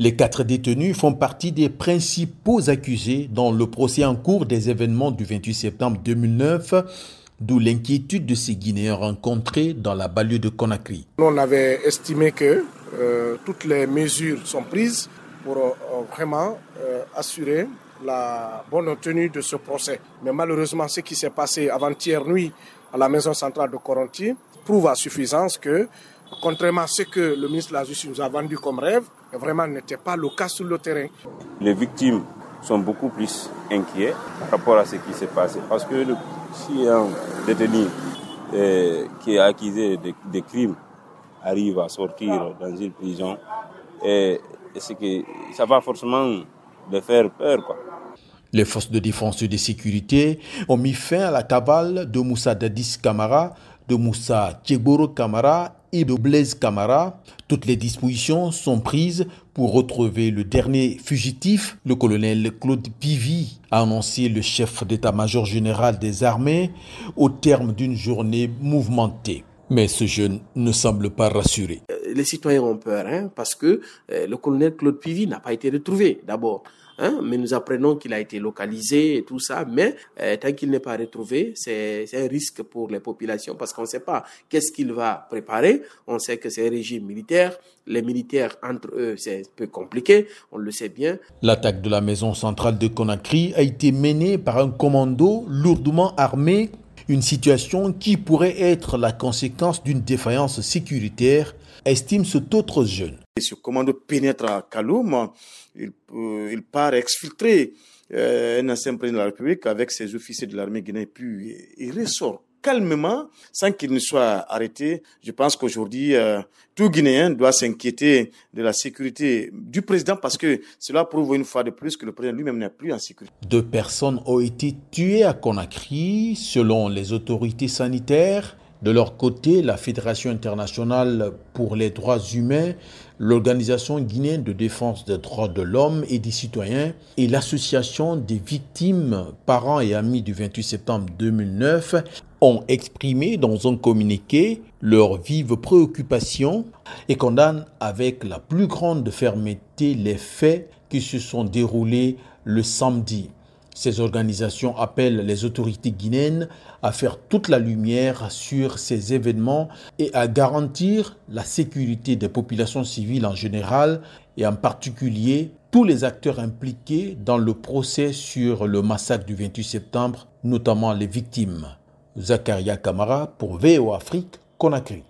Les quatre détenus font partie des principaux accusés dans le procès en cours des événements du 28 septembre 2009 d'où l'inquiétude de ces Guinéens rencontrés dans la banlieue de Conakry. On avait estimé que euh, toutes les mesures sont prises pour euh, vraiment euh, assurer la bonne tenue de ce procès. Mais malheureusement, ce qui s'est passé avant-hier nuit à la maison centrale de Coronti prouve à suffisance que, contrairement à ce que le ministre de la Justice nous a vendu comme rêve, vraiment n'était pas le cas sur le terrain. Les victimes sont beaucoup plus inquiets par rapport à ce qui s'est passé. Parce que le, si un détenu euh, qui est accusé de, de, crimes arrive à sortir dans une prison, et, et que ça va forcément le faire peur. Quoi. Les forces de défense et de sécurité ont mis fin à la cavale de Moussa Dadis Kamara, de Moussa Tcheboro Kamara et de Blaise Kamara. Toutes les dispositions sont prises pour retrouver le dernier fugitif. Le colonel Claude Pivy a annoncé le chef d'état-major général des armées au terme d'une journée mouvementée. Mais ce jeune ne semble pas rassuré. Les citoyens ont peur hein, parce que euh, le colonel Claude Pivy n'a pas été retrouvé d'abord. Hein, mais nous apprenons qu'il a été localisé et tout ça, mais euh, tant qu'il n'est pas retrouvé, c'est un risque pour les populations parce qu'on ne sait pas qu'est-ce qu'il va préparer. On sait que c'est un régime militaire. Les militaires, entre eux, c'est un peu compliqué, on le sait bien. L'attaque de la maison centrale de Conakry a été menée par un commando lourdement armé une situation qui pourrait être la conséquence d'une défaillance sécuritaire, estime cet autre jeune. Ce commando pénètre à Kaloum, il, euh, il part exfiltrer euh, un ancien président de la République avec ses officiers de l'armée guinéenne, puis il ressort calmement sans qu'il ne soit arrêté. Je pense qu'aujourd'hui, euh, tout Guinéen doit s'inquiéter de la sécurité du président parce que cela prouve une fois de plus que le président lui-même n'est plus en sécurité. Deux personnes ont été tuées à Conakry selon les autorités sanitaires. De leur côté, la Fédération internationale pour les droits humains, l'Organisation guinéenne de défense des droits de l'homme et des citoyens et l'Association des victimes, parents et amis du 28 septembre 2009 ont exprimé dans un communiqué leur vive préoccupation et condamnent avec la plus grande fermeté les faits qui se sont déroulés le samedi ces organisations appellent les autorités guinéennes à faire toute la lumière sur ces événements et à garantir la sécurité des populations civiles en général et en particulier tous les acteurs impliqués dans le procès sur le massacre du 28 septembre, notamment les victimes. Zakaria Kamara pour VO Afrique, Conakry.